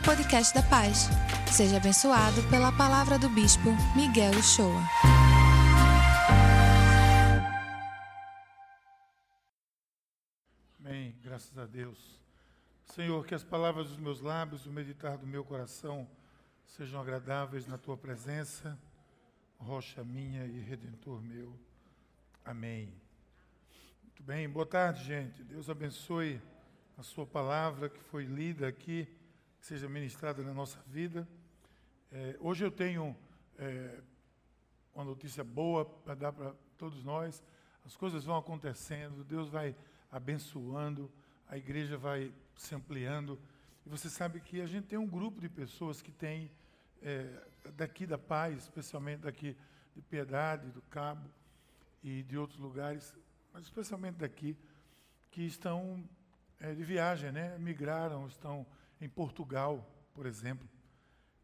podcast da Paz. Seja abençoado pela palavra do Bispo Miguel Uchoa. Amém. Graças a Deus. Senhor, que as palavras dos meus lábios, o meditar do meu coração sejam agradáveis na tua presença, rocha minha e redentor meu. Amém. Muito bem, boa tarde, gente. Deus abençoe a sua palavra que foi lida aqui, seja ministrada na nossa vida. É, hoje eu tenho é, uma notícia boa para dar para todos nós. As coisas vão acontecendo, Deus vai abençoando, a igreja vai se ampliando. E você sabe que a gente tem um grupo de pessoas que tem, é, daqui da paz, especialmente daqui de Piedade, do Cabo e de outros lugares, mas especialmente daqui, que estão é, de viagem, né? migraram, estão em Portugal, por exemplo.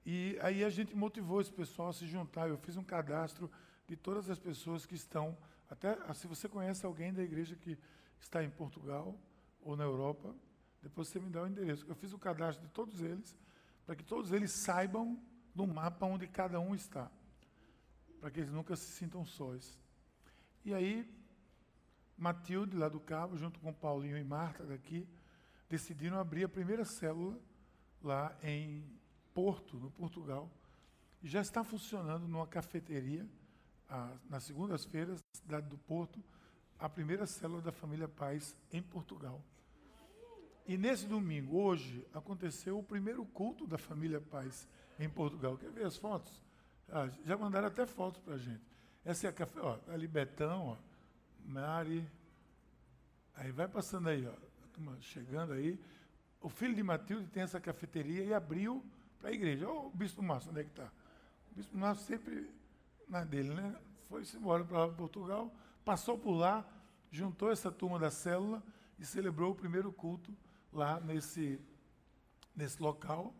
E aí a gente motivou esse pessoal a se juntar. Eu fiz um cadastro de todas as pessoas que estão, até ah, se você conhece alguém da igreja que está em Portugal ou na Europa, depois você me dá o endereço. Eu fiz o cadastro de todos eles, para que todos eles saibam no mapa onde cada um está, para que eles nunca se sintam sós. E aí Matilde, lá do Cabo, junto com Paulinho e Marta daqui, decidiram abrir a primeira célula lá em Porto, no Portugal. E já está funcionando numa cafeteria, a, nas segundas-feiras, na cidade do Porto, a primeira célula da família Paz em Portugal. E nesse domingo, hoje, aconteceu o primeiro culto da família Paz em Portugal. Quer ver as fotos? Ah, já mandaram até fotos para a gente. Essa é a café, ó, ali Betão, ó, Mari. Aí vai passando aí, ó, chegando aí. O filho de Matilde tem essa cafeteria e abriu para a igreja. O Bispo Márcio, onde é que está? O Bispo Márcio sempre na dele, né? Foi-se embora para Portugal, passou por lá, juntou essa turma da célula e celebrou o primeiro culto lá nesse, nesse local.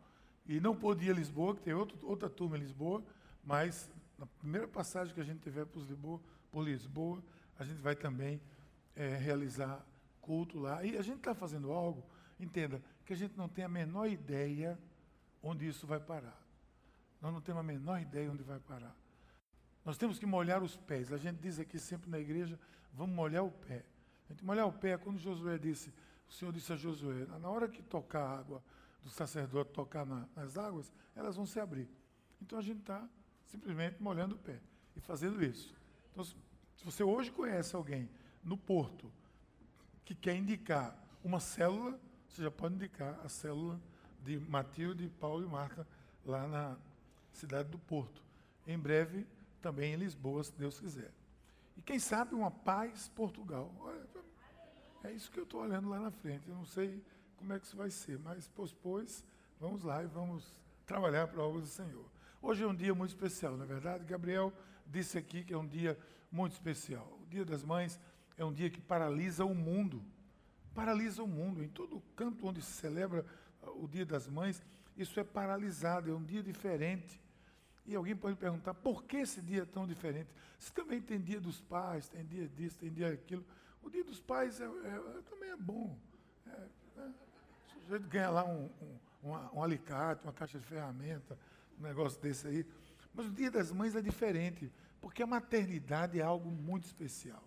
E não pôde ir a Lisboa, que tem outro, outra turma em Lisboa, mas na primeira passagem que a gente tiver por Lisboa, por Lisboa a gente vai também é, realizar culto lá. E a gente está fazendo algo, entenda, que a gente não tem a menor ideia onde isso vai parar. Nós não temos a menor ideia onde vai parar. Nós temos que molhar os pés. A gente diz aqui sempre na igreja, vamos molhar o pé. A gente molhar o pé é quando Josué disse, o Senhor disse a Josué, na hora que tocar a água do sacerdote tocar na, nas águas, elas vão se abrir. Então a gente está simplesmente molhando o pé e fazendo isso. Então, se você hoje conhece alguém no Porto que quer indicar uma célula, você já pode indicar a célula de Matilde, Paulo e Marta lá na cidade do Porto. Em breve, também em Lisboa, se Deus quiser. E quem sabe uma paz Portugal. É isso que eu estou olhando lá na frente. Eu não sei como é que isso vai ser, mas pois, pois, vamos lá e vamos trabalhar para a obra do Senhor. Hoje é um dia muito especial, não é verdade? Gabriel disse aqui que é um dia muito especial. O Dia das Mães é um dia que paralisa o mundo. Paralisa o mundo. Em todo canto onde se celebra uh, o Dia das Mães, isso é paralisado, é um dia diferente. E alguém pode perguntar, por que esse dia é tão diferente? Se também tem dia dos pais, tem dia disso, tem dia daquilo. O dia dos pais é, é, também é bom. É, é, o sujeito ganha lá um, um, um, um alicate, uma caixa de ferramenta, um negócio desse aí. Mas o dia das mães é diferente. Porque a maternidade é algo muito especial.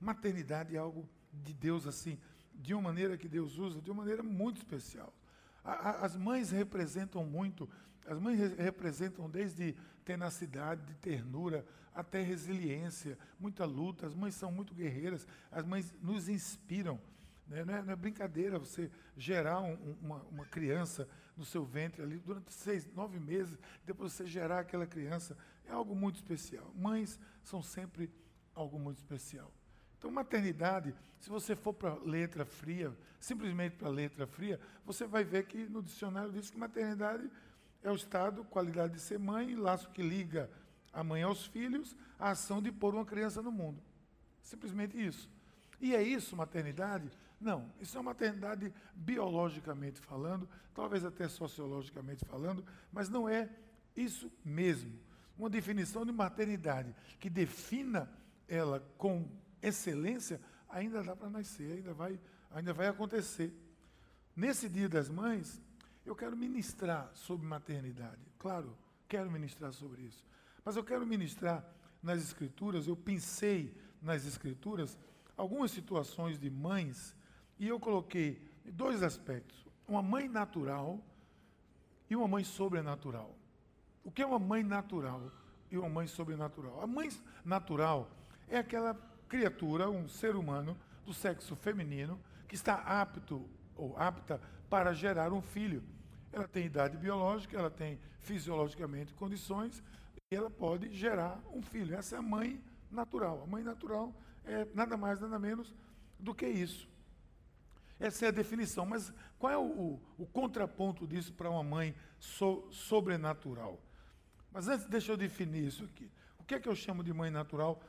Maternidade é algo de Deus assim, de uma maneira que Deus usa, de uma maneira muito especial. As mães representam muito, as mães re representam desde tenacidade, de ternura, até resiliência, muita luta. As mães são muito guerreiras, as mães nos inspiram. Né? Não, é, não, é, brincadeira você gerar um, uma, uma, criança no seu ventre ali durante seis, nove meses, depois você gerar aquela criança, é algo muito especial. Mães são sempre algo muito especial. Então, maternidade, se você for para letra fria, simplesmente para letra fria, você vai ver que no dicionário diz que maternidade é o estado, qualidade de ser mãe, laço que liga a mãe aos filhos, a ação de pôr uma criança no mundo. Simplesmente isso. E é isso, maternidade? Não, isso é maternidade biologicamente falando, talvez até sociologicamente falando, mas não é isso mesmo. Uma definição de maternidade que defina ela com excelência, ainda dá para nascer, ainda vai, ainda vai acontecer. Nesse Dia das Mães, eu quero ministrar sobre maternidade. Claro, quero ministrar sobre isso. Mas eu quero ministrar nas Escrituras, eu pensei nas Escrituras algumas situações de mães e eu coloquei dois aspectos: uma mãe natural e uma mãe sobrenatural. O que é uma mãe natural e uma mãe sobrenatural? A mãe natural é aquela criatura, um ser humano do sexo feminino que está apto ou apta para gerar um filho. Ela tem idade biológica, ela tem fisiologicamente condições e ela pode gerar um filho. Essa é a mãe natural. A mãe natural é nada mais, nada menos do que isso. Essa é a definição. Mas qual é o, o, o contraponto disso para uma mãe so, sobrenatural? Mas antes, deixa eu definir isso aqui. O que é que eu chamo de mãe natural,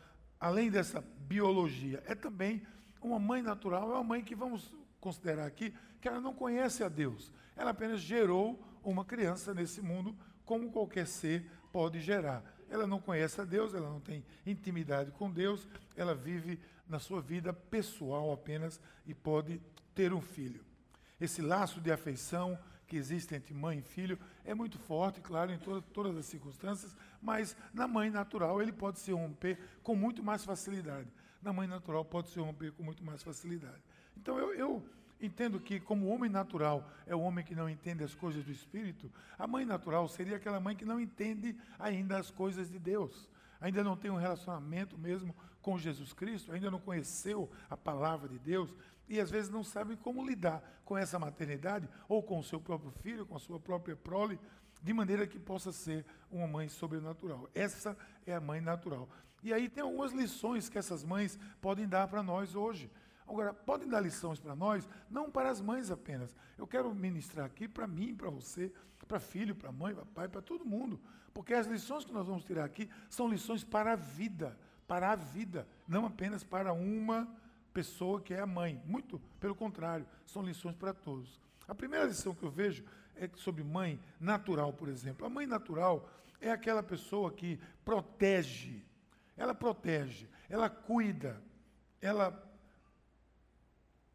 além dessa biologia? É também uma mãe natural, é uma mãe que vamos considerar aqui que ela não conhece a Deus. Ela apenas gerou uma criança nesse mundo, como qualquer ser pode gerar. Ela não conhece a Deus, ela não tem intimidade com Deus, ela vive na sua vida pessoal apenas e pode ter um filho. Esse laço de afeição que existe entre mãe e filho é muito forte, claro, em to todas as circunstâncias, mas na mãe natural ele pode se romper com muito mais facilidade. Na mãe natural pode se romper com muito mais facilidade. Então eu, eu entendo que, como o homem natural é o homem que não entende as coisas do Espírito, a mãe natural seria aquela mãe que não entende ainda as coisas de Deus, ainda não tem um relacionamento mesmo com Jesus Cristo, ainda não conheceu a palavra de Deus e às vezes não sabe como lidar com essa maternidade ou com o seu próprio filho, com a sua própria prole, de maneira que possa ser uma mãe sobrenatural. Essa é a mãe natural. E aí tem algumas lições que essas mães podem dar para nós hoje. Agora, podem dar lições para nós, não para as mães apenas. Eu quero ministrar aqui para mim, para você, para filho, para mãe, para pai, para todo mundo. Porque as lições que nós vamos tirar aqui são lições para a vida para a vida, não apenas para uma pessoa que é a mãe. Muito pelo contrário, são lições para todos. A primeira lição que eu vejo é sobre mãe natural, por exemplo. A mãe natural é aquela pessoa que protege, ela protege, ela cuida, ela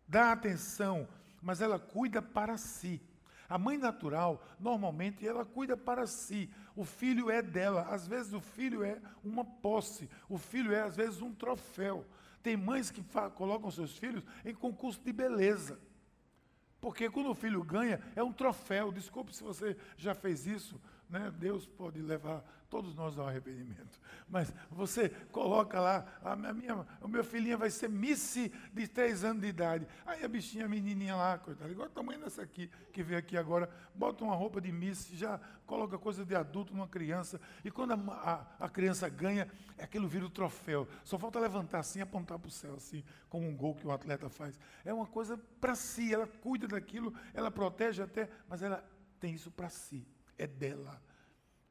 dá atenção, mas ela cuida para si. A mãe natural, normalmente, ela cuida para si. O filho é dela. Às vezes o filho é uma posse. O filho é, às vezes, um troféu. Tem mães que colocam seus filhos em concurso de beleza. Porque quando o filho ganha, é um troféu. Desculpe se você já fez isso. Né? Deus pode levar todos nós ao arrependimento. Mas você coloca lá, a minha, o meu filhinho vai ser Missy de três anos de idade. Aí a bichinha, a menininha lá, coitada, igual a tamanho dessa aqui, que veio aqui agora, bota uma roupa de Missy, já coloca coisa de adulto numa criança. E quando a, a, a criança ganha, aquilo vira o troféu. Só falta levantar assim apontar para o céu, assim, como um gol que o atleta faz. É uma coisa para si, ela cuida daquilo, ela protege até, mas ela tem isso para si é dela.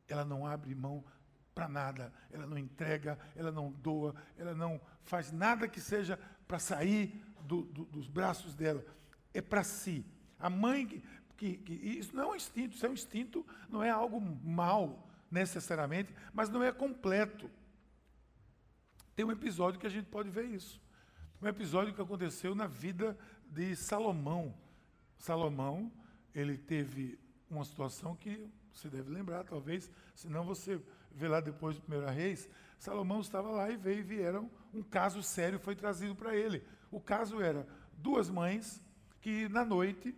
Ela não abre mão para nada, ela não entrega, ela não doa, ela não faz nada que seja para sair do, do, dos braços dela. É para si. A mãe que, que, que, Isso não é um instinto, isso é um instinto, não é algo mal necessariamente, mas não é completo. Tem um episódio que a gente pode ver isso. Um episódio que aconteceu na vida de Salomão. Salomão, ele teve uma situação que você deve lembrar, talvez, senão você vê lá depois do Primeiro Reis, Salomão estava lá e veio e vieram, um caso sério foi trazido para ele. O caso era duas mães que na noite,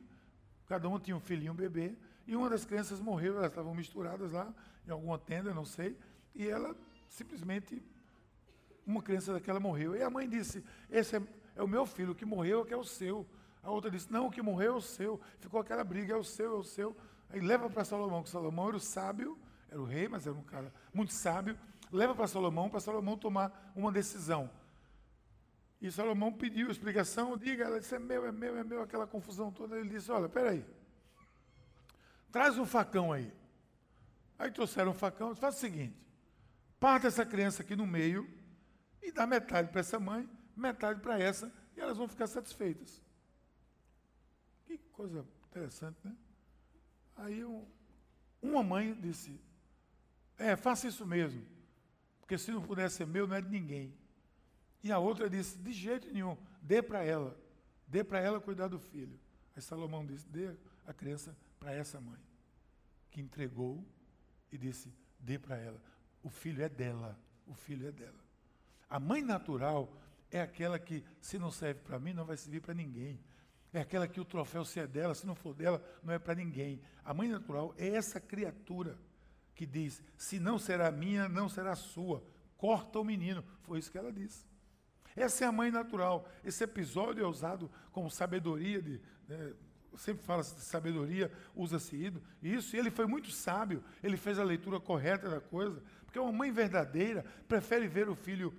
cada uma tinha um filhinho, um bebê, e uma das crianças morreu, elas estavam misturadas lá em alguma tenda, não sei, e ela simplesmente, uma criança daquela morreu. E a mãe disse, esse é, é o meu filho, o que morreu é que é o seu. A outra disse, não, o que morreu é o seu. Ficou aquela briga, é o seu, é o seu. Aí leva para Salomão, que Salomão era o sábio, era o rei, mas era um cara muito sábio. Leva para Salomão, para Salomão tomar uma decisão. E Salomão pediu explicação, diga, ela disse, é meu, é meu, é meu, aquela confusão toda. Ele disse, olha, peraí, traz um facão aí. Aí trouxeram um facão, faz o seguinte, parta essa criança aqui no meio e dá metade para essa mãe, metade para essa, e elas vão ficar satisfeitas. Que coisa interessante, né? Aí um, uma mãe disse: É, faça isso mesmo, porque se não puder ser meu, não é de ninguém. E a outra disse: De jeito nenhum, dê para ela, dê para ela cuidar do filho. Aí Salomão disse: dê a criança para essa mãe, que entregou e disse: dê para ela. O filho é dela, o filho é dela. A mãe natural é aquela que, se não serve para mim, não vai servir para ninguém. É aquela que o troféu, se é dela, se não for dela, não é para ninguém. A mãe natural é essa criatura que diz: se não será minha, não será sua. Corta o menino. Foi isso que ela disse. Essa é a mãe natural. Esse episódio é usado como sabedoria de. Né, sempre fala de sabedoria, usa-se isso, e ele foi muito sábio, ele fez a leitura correta da coisa, porque uma mãe verdadeira prefere ver o filho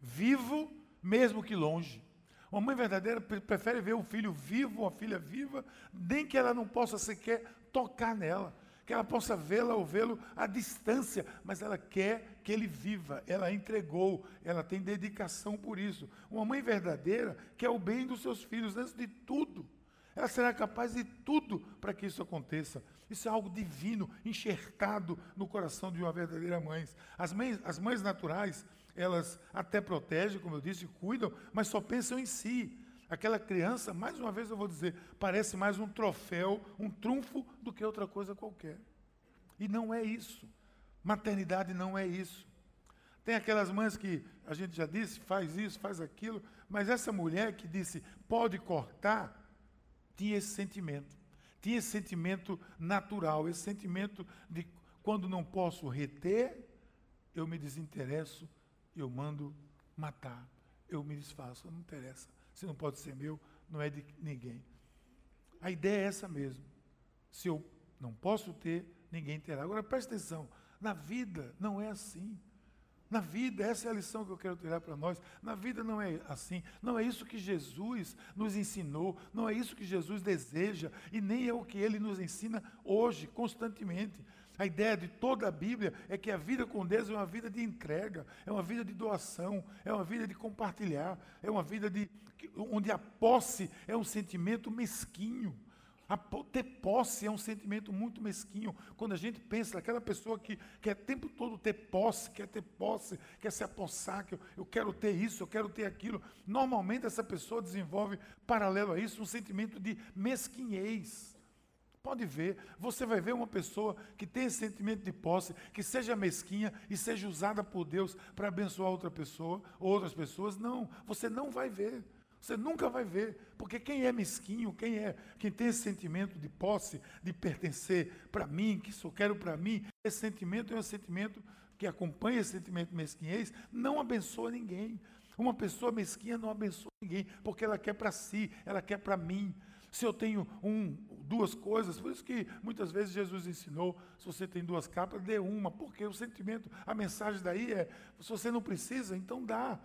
vivo, mesmo que longe. Uma mãe verdadeira prefere ver o filho vivo, a filha viva, nem que ela não possa sequer tocar nela, que ela possa vê-la ou vê-lo à distância, mas ela quer que ele viva, ela entregou, ela tem dedicação por isso. Uma mãe verdadeira quer o bem dos seus filhos antes de tudo. Ela será capaz de tudo para que isso aconteça. Isso é algo divino, enxertado no coração de uma verdadeira mãe. As mães, as mães naturais, elas até protegem, como eu disse, cuidam, mas só pensam em si. Aquela criança, mais uma vez eu vou dizer, parece mais um troféu, um trunfo do que outra coisa qualquer. E não é isso. Maternidade não é isso. Tem aquelas mães que a gente já disse, faz isso, faz aquilo, mas essa mulher que disse, pode cortar, tinha esse sentimento. Tinha esse sentimento natural, esse sentimento de quando não posso reter, eu me desinteresso eu mando matar. Eu me desfaço, não interessa. Se não pode ser meu, não é de ninguém. A ideia é essa mesmo. Se eu não posso ter, ninguém terá. Agora preste atenção, na vida não é assim. Na vida, essa é a lição que eu quero tirar para nós. Na vida não é assim. Não é isso que Jesus nos ensinou. Não é isso que Jesus deseja. E nem é o que ele nos ensina hoje, constantemente. A ideia de toda a Bíblia é que a vida com Deus é uma vida de entrega, é uma vida de doação, é uma vida de compartilhar, é uma vida de onde a posse é um sentimento mesquinho. A, ter posse é um sentimento muito mesquinho. Quando a gente pensa naquela pessoa que quer tempo todo ter posse, quer ter posse, quer se apossar, que eu, eu quero ter isso, eu quero ter aquilo. Normalmente essa pessoa desenvolve, paralelo a isso, um sentimento de mesquinhez. Pode ver, você vai ver uma pessoa que tem esse sentimento de posse, que seja mesquinha e seja usada por Deus para abençoar outra pessoa, outras pessoas. Não, você não vai ver. Você nunca vai ver, porque quem é mesquinho, quem é, quem tem esse sentimento de posse, de pertencer para mim, que só quero para mim, esse sentimento é um sentimento que acompanha esse sentimento de mesquinhez, não abençoa ninguém. Uma pessoa mesquinha não abençoa ninguém, porque ela quer para si, ela quer para mim. Se eu tenho um, duas coisas, por isso que muitas vezes Jesus ensinou, se você tem duas capas, dê uma, porque o sentimento, a mensagem daí é, se você não precisa, então dá.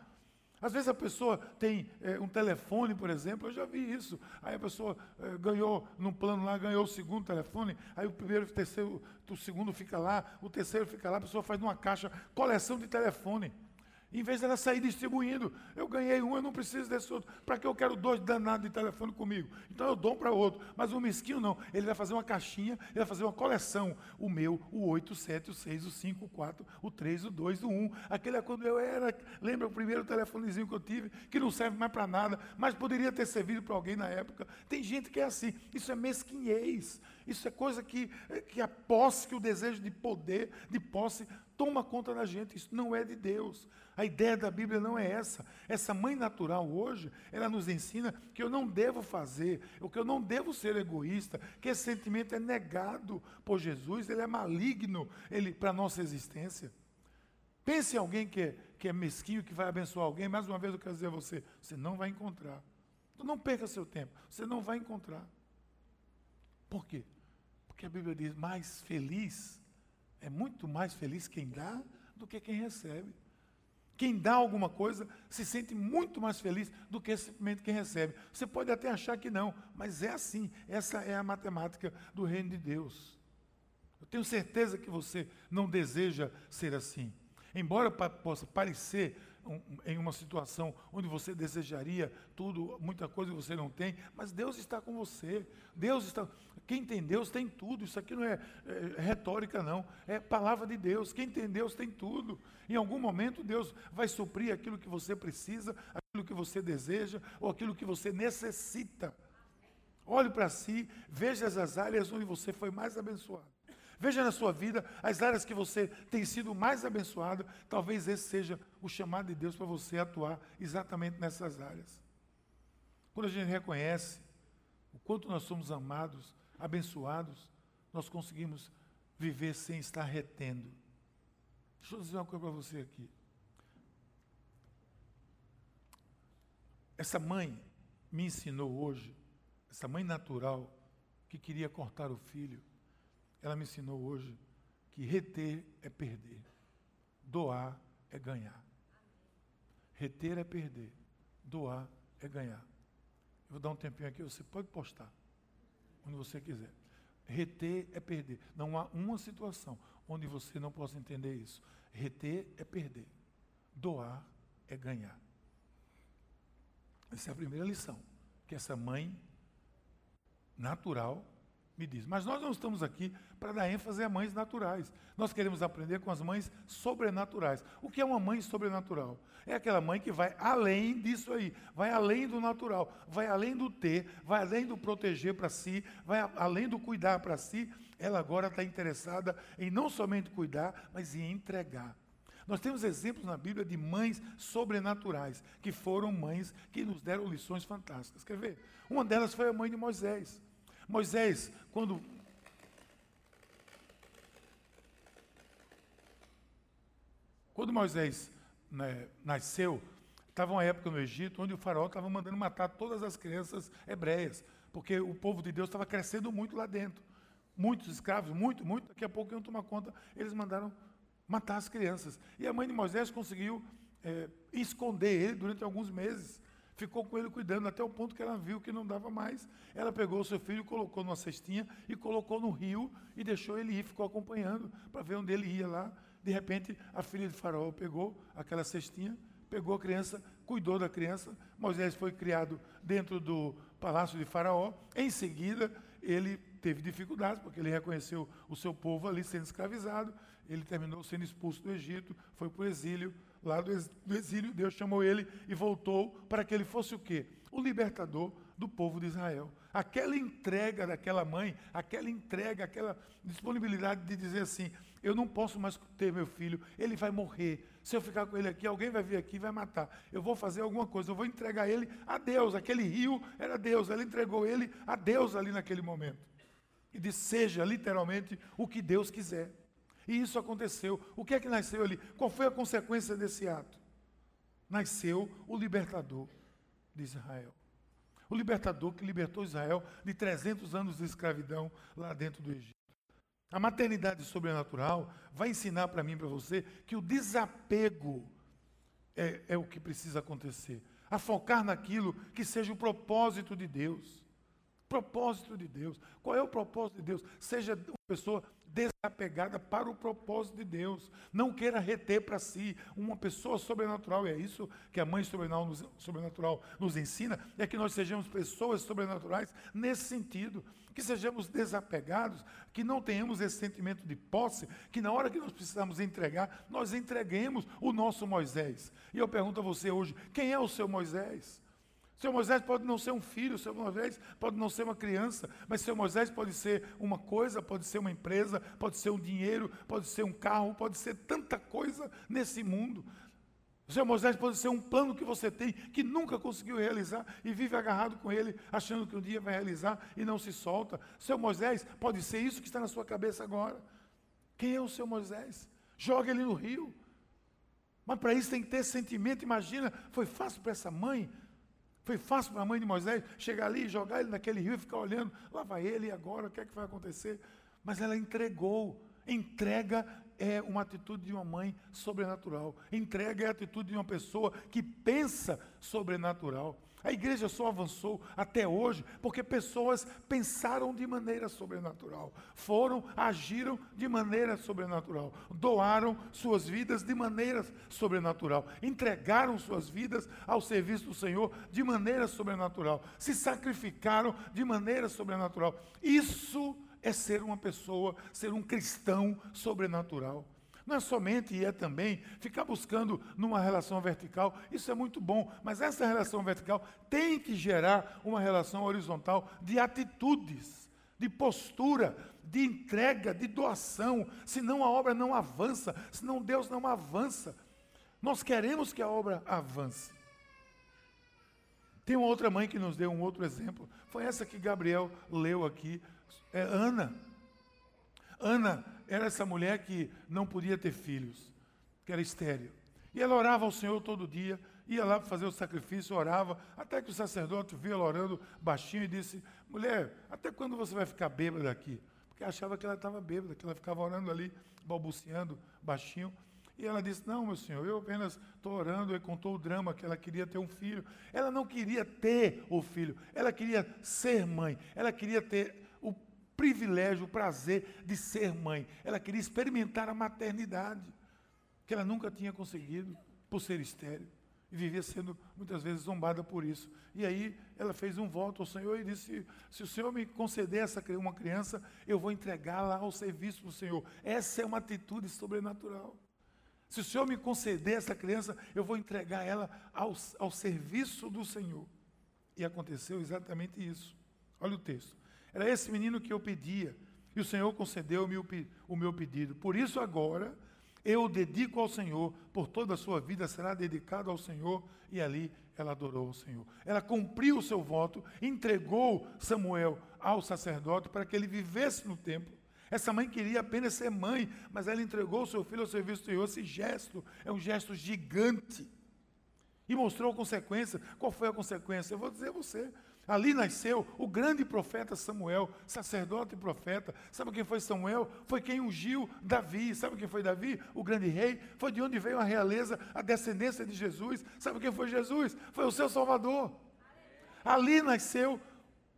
Às vezes a pessoa tem é, um telefone, por exemplo, eu já vi isso. Aí a pessoa é, ganhou, num plano lá, ganhou o segundo telefone, aí o primeiro, o terceiro, o segundo fica lá, o terceiro fica lá, a pessoa faz numa caixa coleção de telefone. Em vez dela sair distribuindo, eu ganhei um, eu não preciso desse outro. Para que eu quero dois danados de telefone comigo? Então eu dou para outro. Mas o mesquinho não. Ele vai fazer uma caixinha, ele vai fazer uma coleção. O meu, o 8, o 7, o 6, o 5, o 4, o 3, o 2, o 1. Aquele é quando eu era. Lembra o primeiro telefonezinho que eu tive, que não serve mais para nada, mas poderia ter servido para alguém na época. Tem gente que é assim. Isso é mesquinhez. Isso é coisa que, que a posse, que o desejo de poder, de posse, toma conta da gente. Isso não é de Deus. A ideia da Bíblia não é essa. Essa mãe natural hoje, ela nos ensina que eu não devo fazer, o que eu não devo ser egoísta, que esse sentimento é negado por Jesus, ele é maligno ele, para a nossa existência. Pense em alguém que é, que é mesquinho, que vai abençoar alguém. Mais uma vez eu quero dizer a você: você não vai encontrar. Então não perca seu tempo, você não vai encontrar. Por quê? Porque a Bíblia diz: mais feliz, é muito mais feliz quem dá do que quem recebe. Quem dá alguma coisa se sente muito mais feliz do que simplesmente quem recebe. Você pode até achar que não, mas é assim. Essa é a matemática do reino de Deus. Eu tenho certeza que você não deseja ser assim. Embora possa parecer em uma situação onde você desejaria tudo, muita coisa você não tem, mas Deus está com você. Deus está. Quem tem Deus tem tudo. Isso aqui não é, é retórica, não. É palavra de Deus. Quem tem Deus tem tudo. Em algum momento Deus vai suprir aquilo que você precisa, aquilo que você deseja ou aquilo que você necessita. Olhe para si, veja as áreas onde você foi mais abençoado. Veja na sua vida as áreas que você tem sido mais abençoado. Talvez esse seja o chamado de Deus para você atuar exatamente nessas áreas. Quando a gente reconhece o quanto nós somos amados, abençoados, nós conseguimos viver sem estar retendo. Deixa eu dizer uma coisa para você aqui. Essa mãe me ensinou hoje, essa mãe natural que queria cortar o filho, ela me ensinou hoje que reter é perder, doar é ganhar. Reter é perder, doar é ganhar. Eu vou dar um tempinho aqui, você pode postar, onde você quiser. Reter é perder. Não há uma situação onde você não possa entender isso. Reter é perder, doar é ganhar. Essa é a primeira lição que essa mãe natural me diz. Mas nós não estamos aqui para dar ênfase a mães naturais. Nós queremos aprender com as mães sobrenaturais. O que é uma mãe sobrenatural? É aquela mãe que vai além disso aí, vai além do natural, vai além do ter, vai além do proteger para si, vai além do cuidar para si. Ela agora está interessada em não somente cuidar, mas em entregar. Nós temos exemplos na Bíblia de mães sobrenaturais, que foram mães que nos deram lições fantásticas. Quer ver? Uma delas foi a mãe de Moisés. Moisés, quando quando Moisés né, nasceu, estava uma época no Egito onde o faraó estava mandando matar todas as crianças hebreias, porque o povo de Deus estava crescendo muito lá dentro. Muitos escravos, muito, muito, daqui a pouco iam tomar conta. Eles mandaram matar as crianças. E a mãe de Moisés conseguiu é, esconder ele durante alguns meses ficou com ele cuidando até o ponto que ela viu que não dava mais. Ela pegou o seu filho, colocou numa cestinha e colocou no rio e deixou ele ir, ficou acompanhando para ver onde ele ia lá. De repente, a filha de Faraó pegou aquela cestinha, pegou a criança, cuidou da criança. Moisés foi criado dentro do palácio de Faraó. Em seguida, ele teve dificuldades, porque ele reconheceu o seu povo ali sendo escravizado. Ele terminou sendo expulso do Egito, foi para o exílio lá do exílio, Deus chamou ele e voltou para que ele fosse o quê? O libertador do povo de Israel. Aquela entrega daquela mãe, aquela entrega, aquela disponibilidade de dizer assim: eu não posso mais ter meu filho, ele vai morrer. Se eu ficar com ele aqui, alguém vai vir aqui e vai matar. Eu vou fazer alguma coisa, eu vou entregar ele a Deus. Aquele rio era Deus, ela entregou ele a Deus ali naquele momento. E disse: seja literalmente o que Deus quiser. E isso aconteceu. O que é que nasceu ali? Qual foi a consequência desse ato? Nasceu o libertador de Israel. O libertador que libertou Israel de 300 anos de escravidão lá dentro do Egito. A maternidade sobrenatural vai ensinar para mim e para você que o desapego é, é o que precisa acontecer. A focar naquilo que seja o propósito de Deus. Propósito de Deus. Qual é o propósito de Deus? Seja uma pessoa desapegada para o propósito de Deus. Não queira reter para si uma pessoa sobrenatural. E é isso que a mãe sobrenatural nos, ensina: é que nós sejamos pessoas sobrenaturais nesse sentido. Que sejamos desapegados, que não tenhamos esse sentimento de posse, que na hora que nós precisamos entregar, nós entreguemos o nosso Moisés. E eu pergunto a você hoje: quem é o seu Moisés? Seu Moisés pode não ser um filho, seu Moisés pode não ser uma criança, mas seu Moisés pode ser uma coisa, pode ser uma empresa, pode ser um dinheiro, pode ser um carro, pode ser tanta coisa nesse mundo. Seu Moisés pode ser um plano que você tem que nunca conseguiu realizar e vive agarrado com ele, achando que um dia vai realizar e não se solta. Seu Moisés pode ser isso que está na sua cabeça agora. Quem é o seu Moisés? Joga ele no rio. Mas para isso tem que ter sentimento. Imagina, foi fácil para essa mãe foi fácil para a mãe de Moisés chegar ali jogar ele naquele rio e ficar olhando, lá vai ele e agora, o que é que vai acontecer? Mas ela entregou. Entrega é uma atitude de uma mãe sobrenatural. Entrega é a atitude de uma pessoa que pensa sobrenatural. A igreja só avançou até hoje porque pessoas pensaram de maneira sobrenatural, foram, agiram de maneira sobrenatural, doaram suas vidas de maneira sobrenatural, entregaram suas vidas ao serviço do Senhor de maneira sobrenatural, se sacrificaram de maneira sobrenatural. Isso é ser uma pessoa, ser um cristão sobrenatural. Não é somente e é também ficar buscando numa relação vertical, isso é muito bom, mas essa relação vertical tem que gerar uma relação horizontal de atitudes, de postura, de entrega, de doação, senão a obra não avança, senão Deus não avança. Nós queremos que a obra avance. Tem uma outra mãe que nos deu um outro exemplo, foi essa que Gabriel leu aqui, é Ana. Ana era essa mulher que não podia ter filhos, que era estéril. E ela orava ao Senhor todo dia, ia lá para fazer o sacrifício, orava, até que o sacerdote viu ela orando baixinho e disse: Mulher, até quando você vai ficar bêbada aqui? Porque achava que ela estava bêbada, que ela ficava orando ali, balbuciando baixinho. E ela disse: Não, meu senhor, eu apenas estou orando. E contou o drama que ela queria ter um filho. Ela não queria ter o filho, ela queria ser mãe, ela queria ter privilégio, o prazer de ser mãe. Ela queria experimentar a maternidade, que ela nunca tinha conseguido por ser estéril. E vivia sendo muitas vezes zombada por isso. E aí ela fez um voto ao Senhor e disse: Se o Senhor me conceder essa uma criança, eu vou entregá-la ao serviço do Senhor. Essa é uma atitude sobrenatural. Se o Senhor me conceder essa criança, eu vou entregar ela ao, ao serviço do Senhor. E aconteceu exatamente isso. Olha o texto. Era esse menino que eu pedia. E o Senhor concedeu-me o meu pedido. Por isso, agora, eu dedico ao Senhor, por toda a sua vida será dedicado ao Senhor. E ali ela adorou o Senhor. Ela cumpriu o seu voto, entregou Samuel ao sacerdote para que ele vivesse no templo. Essa mãe queria apenas ser mãe, mas ela entregou o seu filho ao serviço do Senhor. Esse gesto é um gesto gigante. E mostrou a consequência. Qual foi a consequência? Eu vou dizer a você. Ali nasceu o grande profeta Samuel, sacerdote e profeta. Sabe quem foi Samuel? Foi quem ungiu Davi. Sabe quem foi Davi? O grande rei. Foi de onde veio a realeza, a descendência de Jesus. Sabe quem foi Jesus? Foi o seu Salvador. Ali nasceu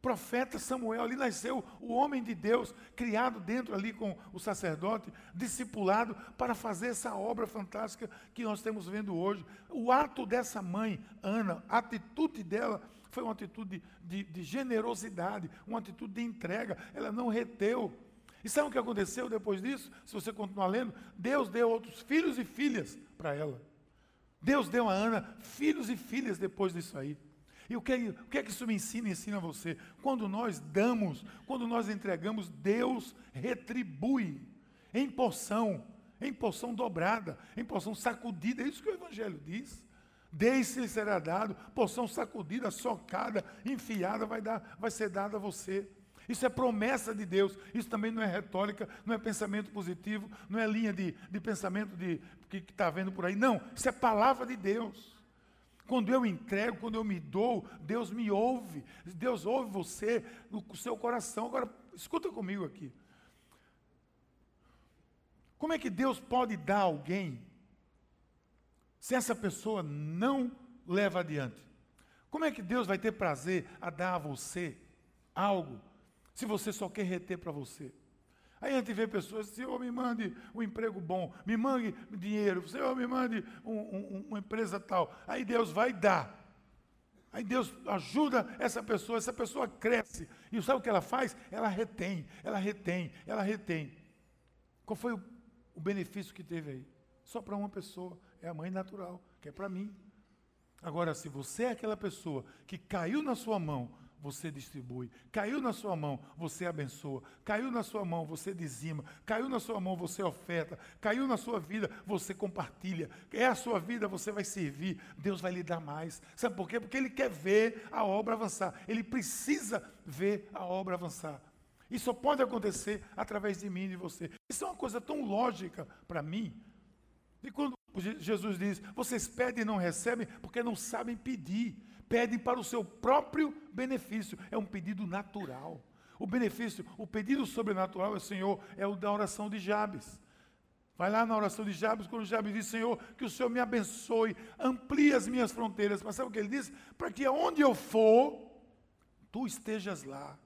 profeta Samuel, ali nasceu o homem de Deus, criado dentro ali com o sacerdote, discipulado para fazer essa obra fantástica que nós estamos vendo hoje. O ato dessa mãe, Ana, a atitude dela foi uma atitude de, de, generosidade, uma atitude de entrega. Ela não reteu. E sabe o que aconteceu depois disso? Se você continuar lendo, Deus deu outros filhos e filhas para ela. Deus deu a Ana filhos e filhas depois disso aí. E o que, o que é que isso me ensina ensina você? Quando nós damos, quando nós entregamos, Deus retribui em porção, em porção dobrada, em porção sacudida. É isso que o Evangelho diz. Deixe-lhe será dado, porção sacudida, socada, enfiada, vai, dar, vai ser dada a você. Isso é promessa de Deus. Isso também não é retórica, não é pensamento positivo, não é linha de, de pensamento de, que está vendo por aí. Não, isso é palavra de Deus. Quando eu entrego, quando eu me dou, Deus me ouve. Deus ouve você no seu coração. Agora, escuta comigo aqui. Como é que Deus pode dar a alguém se essa pessoa não leva adiante? Como é que Deus vai ter prazer a dar a você algo se você só quer reter para você? Aí a gente vê pessoas, Senhor, me mande um emprego bom, me mande dinheiro, Senhor, me mande um, um, uma empresa tal. Aí Deus vai dar. Aí Deus ajuda essa pessoa, essa pessoa cresce. E sabe o que ela faz? Ela retém, ela retém, ela retém. Qual foi o, o benefício que teve aí? Só para uma pessoa é a mãe natural, que é para mim. Agora, se você é aquela pessoa que caiu na sua mão, você distribui. Caiu na sua mão, você abençoa. Caiu na sua mão, você dizima. Caiu na sua mão, você oferta. Caiu na sua vida, você compartilha. É a sua vida, você vai servir. Deus vai lhe dar mais. Sabe por quê? Porque Ele quer ver a obra avançar. Ele precisa ver a obra avançar. Isso só pode acontecer através de mim e de você. Isso é uma coisa tão lógica para mim. E quando Jesus diz: vocês pedem e não recebem porque não sabem pedir. Pedem para o seu próprio benefício. É um pedido natural. O benefício, o pedido sobrenatural é, Senhor, é o da oração de Jabes. Vai lá na oração de Jabes, quando Jabes diz, Senhor, que o Senhor me abençoe, amplie as minhas fronteiras. Mas sabe o que ele diz? Para que aonde eu for, tu estejas lá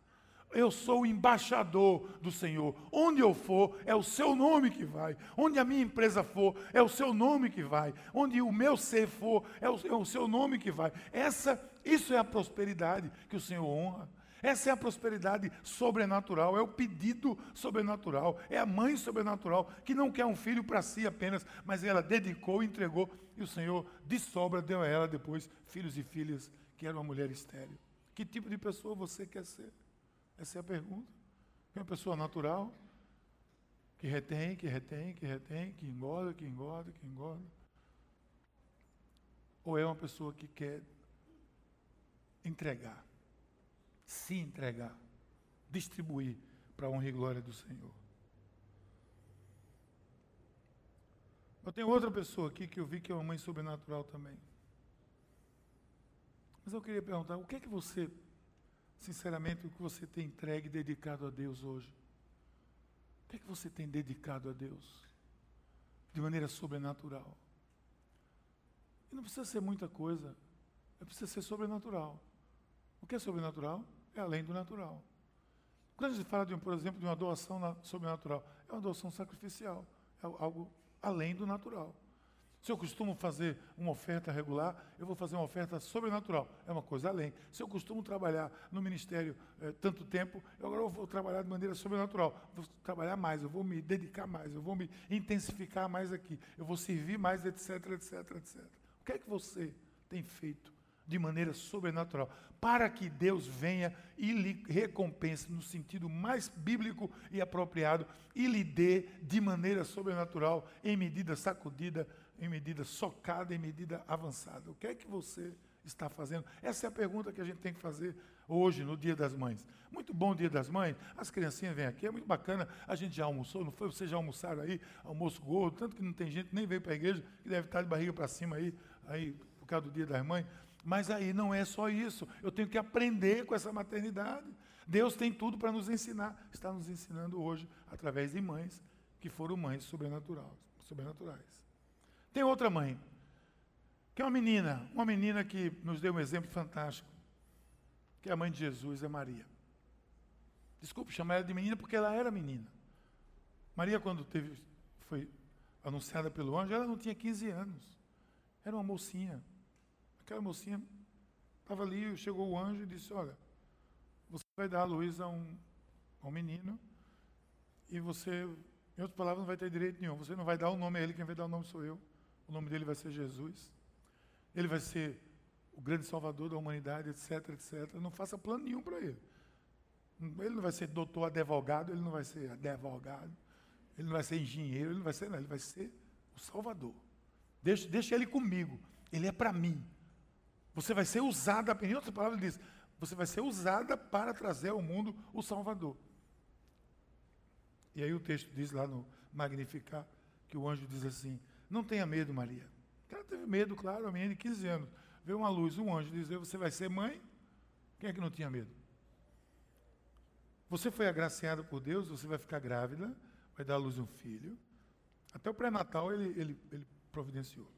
eu sou o embaixador do Senhor. Onde eu for, é o seu nome que vai. Onde a minha empresa for, é o seu nome que vai. Onde o meu ser for, é o, é o seu nome que vai. Essa, isso é a prosperidade que o Senhor honra. Essa é a prosperidade sobrenatural, é o pedido sobrenatural, é a mãe sobrenatural que não quer um filho para si apenas, mas ela dedicou, entregou e o Senhor de sobra deu a ela depois filhos e filhas que era uma mulher estéril. Que tipo de pessoa você quer ser? Essa é a pergunta. É uma pessoa natural que retém, que retém, que retém, que engorda, que engorda, que engorda. Ou é uma pessoa que quer entregar, se entregar, distribuir para a honra e glória do Senhor. Eu tenho outra pessoa aqui que eu vi que é uma mãe sobrenatural também. Mas eu queria perguntar, o que é que você, sinceramente, o que você tem entregue e dedicado a Deus hoje? O que é que você tem dedicado a Deus? De maneira sobrenatural. E não precisa ser muita coisa, é precisa ser sobrenatural. O que é sobrenatural? É além do natural. Quando a gente fala, de, por exemplo, de uma doação sobrenatural, é uma doação sacrificial, é algo além do natural. Se eu costumo fazer uma oferta regular, eu vou fazer uma oferta sobrenatural. É uma coisa além. Se eu costumo trabalhar no ministério é, tanto tempo, eu agora vou trabalhar de maneira sobrenatural. Vou trabalhar mais, eu vou me dedicar mais, eu vou me intensificar mais aqui, eu vou servir mais, etc, etc, etc. O que é que você tem feito de maneira sobrenatural, para que Deus venha e lhe recompense no sentido mais bíblico e apropriado e lhe dê de maneira sobrenatural, em medida sacudida, em medida socada, em medida avançada. O que é que você está fazendo? Essa é a pergunta que a gente tem que fazer hoje, no Dia das Mães. Muito bom Dia das Mães. As criancinhas vêm aqui, é muito bacana. A gente já almoçou, não foi? Vocês já almoçaram aí? Almoço gordo, tanto que não tem gente nem veio para a igreja, que deve estar de barriga para cima aí, aí por causa do Dia das Mães. Mas aí não é só isso. Eu tenho que aprender com essa maternidade. Deus tem tudo para nos ensinar. Está nos ensinando hoje através de mães que foram mães sobrenaturais. Tem outra mãe, que é uma menina, uma menina que nos deu um exemplo fantástico, que é a mãe de Jesus, é Maria. Desculpe chamar ela de menina porque ela era menina. Maria, quando teve, foi anunciada pelo anjo, ela não tinha 15 anos. Era uma mocinha. Aquela mocinha estava ali, chegou o anjo e disse: Olha, você vai dar a luz a um, a um menino e você, em outras palavras, não vai ter direito nenhum. Você não vai dar o nome a ele, quem vai dar o nome sou eu. O nome dele vai ser Jesus. Ele vai ser o grande salvador da humanidade, etc, etc. Não faça plano nenhum para ele. Ele não vai ser doutor advogado, ele não vai ser advogado, ele não vai ser engenheiro, ele não vai ser nada, ele vai ser o salvador. Deixa, deixa ele comigo. Ele é para mim. Você vai ser usada, em outras palavras, ele diz, você vai ser usada para trazer ao mundo o Salvador. E aí o texto diz lá no Magnificar, que o anjo diz assim, não tenha medo, Maria. Ela teve medo, claro, a menina de 15 anos. Veio uma luz, um anjo dizer, você vai ser mãe? Quem é que não tinha medo? Você foi agraciada por Deus, você vai ficar grávida, vai dar à luz um filho. Até o pré-natal ele, ele, ele providenciou.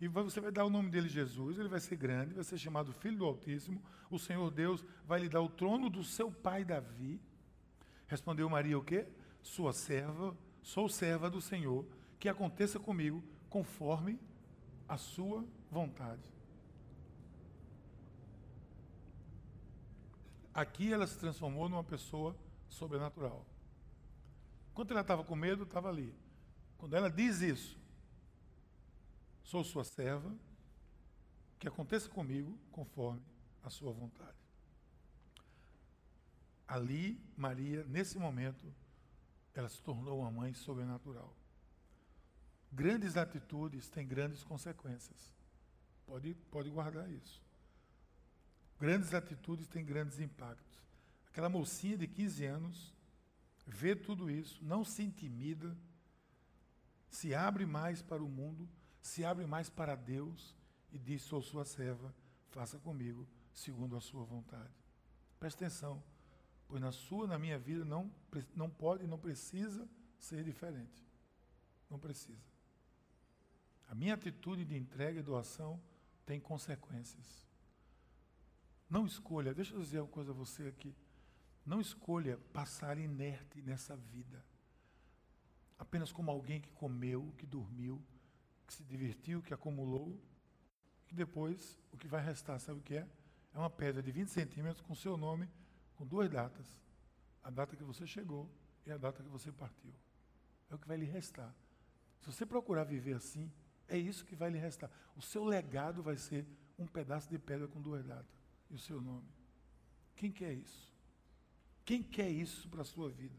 E você vai dar o nome dele Jesus, ele vai ser grande, vai ser chamado Filho do Altíssimo. O Senhor Deus vai lhe dar o trono do seu pai Davi. Respondeu Maria o quê? Sua serva, sou serva do Senhor, que aconteça comigo conforme a sua vontade. Aqui ela se transformou numa pessoa sobrenatural. Quando ela estava com medo, estava ali. Quando ela diz isso, Sou sua serva, que aconteça comigo conforme a sua vontade. Ali, Maria, nesse momento, ela se tornou uma mãe sobrenatural. Grandes atitudes têm grandes consequências. Pode, pode guardar isso. Grandes atitudes têm grandes impactos. Aquela mocinha de 15 anos vê tudo isso, não se intimida, se abre mais para o mundo se abre mais para Deus e diz: Sou sua serva, faça comigo segundo a sua vontade. Preste atenção, pois na sua, na minha vida, não, não pode não precisa ser diferente. Não precisa. A minha atitude de entrega e doação tem consequências. Não escolha, deixa eu dizer uma coisa a você aqui. Não escolha passar inerte nessa vida. Apenas como alguém que comeu, que dormiu, que se divertiu, que acumulou, que depois o que vai restar, sabe o que é? É uma pedra de 20 centímetros com seu nome, com duas datas. A data que você chegou e a data que você partiu. É o que vai lhe restar. Se você procurar viver assim, é isso que vai lhe restar. O seu legado vai ser um pedaço de pedra com duas datas e o seu nome. Quem quer isso? Quem quer isso para a sua vida?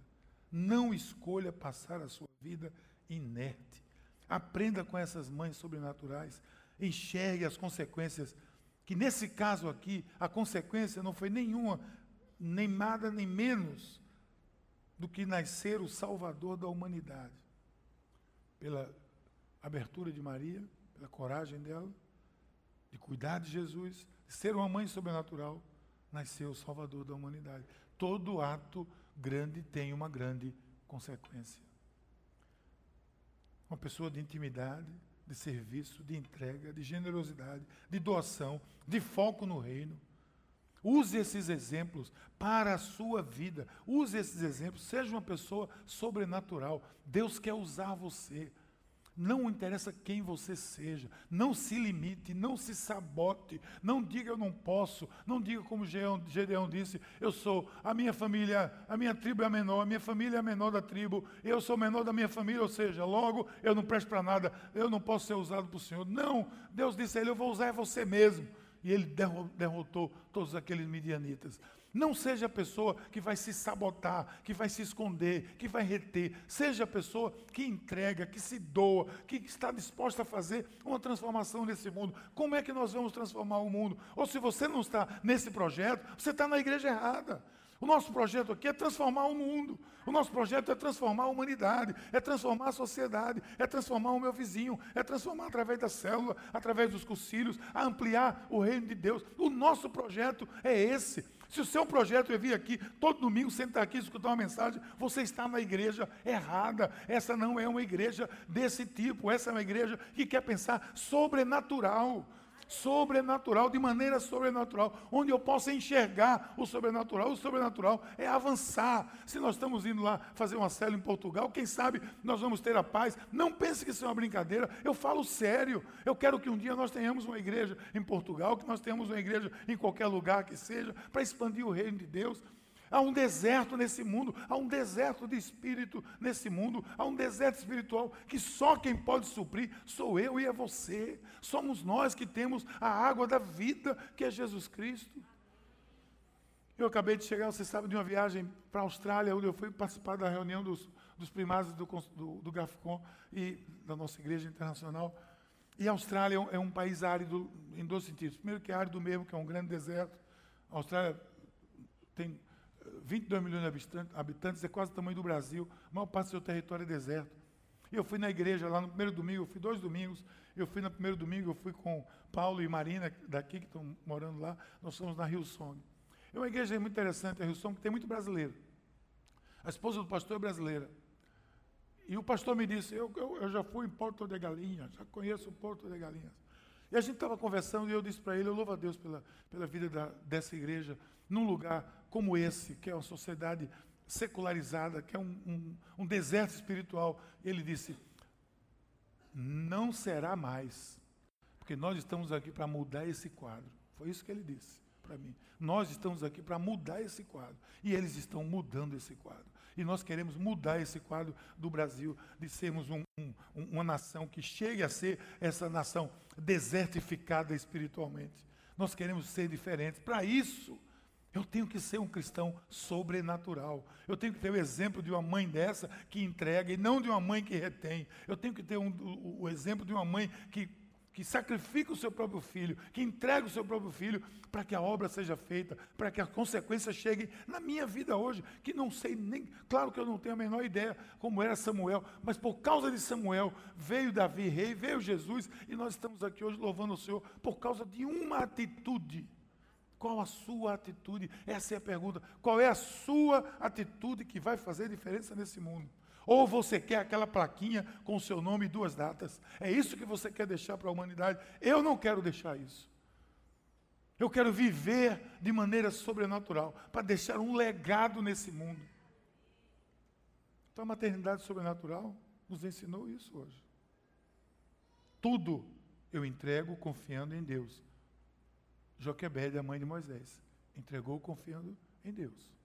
Não escolha passar a sua vida inerte. Aprenda com essas mães sobrenaturais. Enxergue as consequências. Que nesse caso aqui, a consequência não foi nenhuma, nem nada, nem menos do que nascer o Salvador da humanidade. Pela abertura de Maria, pela coragem dela, de cuidar de Jesus, de ser uma mãe sobrenatural, nasceu o Salvador da humanidade. Todo ato grande tem uma grande consequência. Uma pessoa de intimidade, de serviço, de entrega, de generosidade, de doação, de foco no reino. Use esses exemplos para a sua vida. Use esses exemplos. Seja uma pessoa sobrenatural. Deus quer usar você. Não interessa quem você seja, não se limite, não se sabote, não diga eu não posso, não diga como Gedeão disse, eu sou, a minha família, a minha tribo é a menor, a minha família é a menor da tribo, eu sou o menor da minha família, ou seja, logo eu não presto para nada, eu não posso ser usado por Senhor. Não, Deus disse a ele, eu vou usar você mesmo. E ele derrotou todos aqueles midianitas. Não seja a pessoa que vai se sabotar, que vai se esconder, que vai reter. Seja a pessoa que entrega, que se doa, que está disposta a fazer uma transformação nesse mundo. Como é que nós vamos transformar o mundo? Ou se você não está nesse projeto, você está na igreja errada. O nosso projeto aqui é transformar o mundo. O nosso projeto é transformar a humanidade, é transformar a sociedade, é transformar o meu vizinho, é transformar através da célula, através dos concílios, a ampliar o reino de Deus. O nosso projeto é esse. Se o seu projeto é vir aqui todo domingo, sentar aqui e escutar uma mensagem, você está na igreja errada. Essa não é uma igreja desse tipo. Essa é uma igreja que quer pensar sobrenatural sobrenatural, de maneira sobrenatural, onde eu possa enxergar o sobrenatural. O sobrenatural é avançar. Se nós estamos indo lá fazer uma célula em Portugal, quem sabe nós vamos ter a paz. Não pense que isso é uma brincadeira, eu falo sério. Eu quero que um dia nós tenhamos uma igreja em Portugal, que nós tenhamos uma igreja em qualquer lugar que seja, para expandir o reino de Deus. Há um deserto nesse mundo, há um deserto de espírito nesse mundo, há um deserto espiritual que só quem pode suprir sou eu e é você. Somos nós que temos a água da vida, que é Jesus Cristo. Eu acabei de chegar, você sabe, de uma viagem para a Austrália, onde eu fui participar da reunião dos, dos primários do, do, do GAFCON e da nossa igreja internacional. E a Austrália é um país árido em dois sentidos. Primeiro que é árido mesmo, que é um grande deserto. A Austrália tem 22 milhões de habitantes, é quase o tamanho do Brasil, a maior parte do seu território é deserto. E eu fui na igreja lá no primeiro domingo, eu fui dois domingos, eu fui no primeiro domingo, eu fui com Paulo e Marina, daqui que estão morando lá, nós somos na Rio Song. É uma igreja muito interessante, a Rio Song, que tem muito brasileiro. A esposa do pastor é brasileira. E o pastor me disse, eu, eu, eu já fui em Porto de Galinhas, já conheço Porto de Galinhas. E a gente estava conversando e eu disse para ele, eu louvo a Deus pela, pela vida da, dessa igreja, num lugar como esse, que é uma sociedade secularizada, que é um, um, um deserto espiritual. E ele disse: Não será mais, porque nós estamos aqui para mudar esse quadro. Foi isso que ele disse para mim. Nós estamos aqui para mudar esse quadro. E eles estão mudando esse quadro. E nós queremos mudar esse quadro do Brasil, de sermos um, um, uma nação que chegue a ser essa nação desertificada espiritualmente. Nós queremos ser diferentes. Para isso, eu tenho que ser um cristão sobrenatural. Eu tenho que ter o exemplo de uma mãe dessa que entrega e não de uma mãe que retém. Eu tenho que ter um, o, o exemplo de uma mãe que, que sacrifica o seu próprio filho, que entrega o seu próprio filho para que a obra seja feita, para que a consequência chegue na minha vida hoje, que não sei nem, claro que eu não tenho a menor ideia como era Samuel, mas por causa de Samuel veio Davi rei, veio Jesus e nós estamos aqui hoje louvando o Senhor por causa de uma atitude qual a sua atitude? Essa é a pergunta. Qual é a sua atitude que vai fazer diferença nesse mundo? Ou você quer aquela plaquinha com o seu nome e duas datas? É isso que você quer deixar para a humanidade? Eu não quero deixar isso. Eu quero viver de maneira sobrenatural, para deixar um legado nesse mundo. Então a maternidade sobrenatural nos ensinou isso hoje. Tudo eu entrego confiando em Deus Joquebede, a mãe de Moisés, entregou confiando em Deus.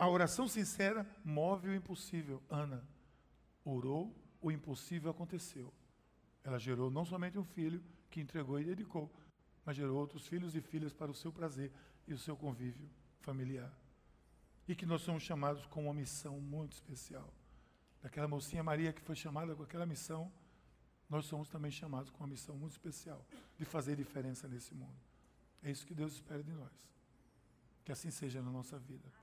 A oração sincera move o impossível. Ana orou, o impossível aconteceu. Ela gerou não somente um filho que entregou e dedicou, mas gerou outros filhos e filhas para o seu prazer e o seu convívio familiar. E que nós somos chamados com uma missão muito especial. Daquela mocinha Maria que foi chamada com aquela missão, nós somos também chamados com uma missão muito especial de fazer diferença nesse mundo. É isso que Deus espera de nós. Que assim seja na nossa vida.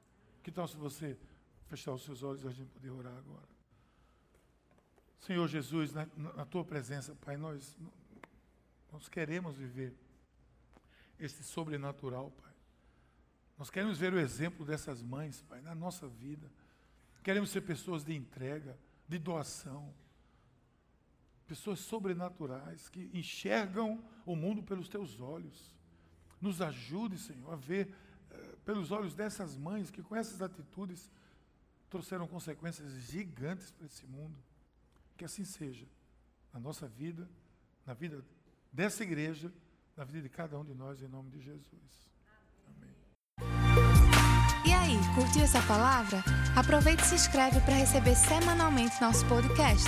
Que tal se você fechar os seus olhos e a gente poder orar agora? Senhor Jesus, na, na tua presença, Pai, nós, nós queremos viver esse sobrenatural, Pai. Nós queremos ver o exemplo dessas mães, Pai, na nossa vida. Queremos ser pessoas de entrega, de doação. Pessoas sobrenaturais que enxergam o mundo pelos teus olhos. Nos ajude, Senhor, a ver pelos olhos dessas mães que com essas atitudes trouxeram consequências gigantes para esse mundo. Que assim seja na nossa vida, na vida dessa igreja, na vida de cada um de nós, em nome de Jesus. Amém. E aí, curtiu essa palavra? Aproveite e se inscreve para receber semanalmente nosso podcast.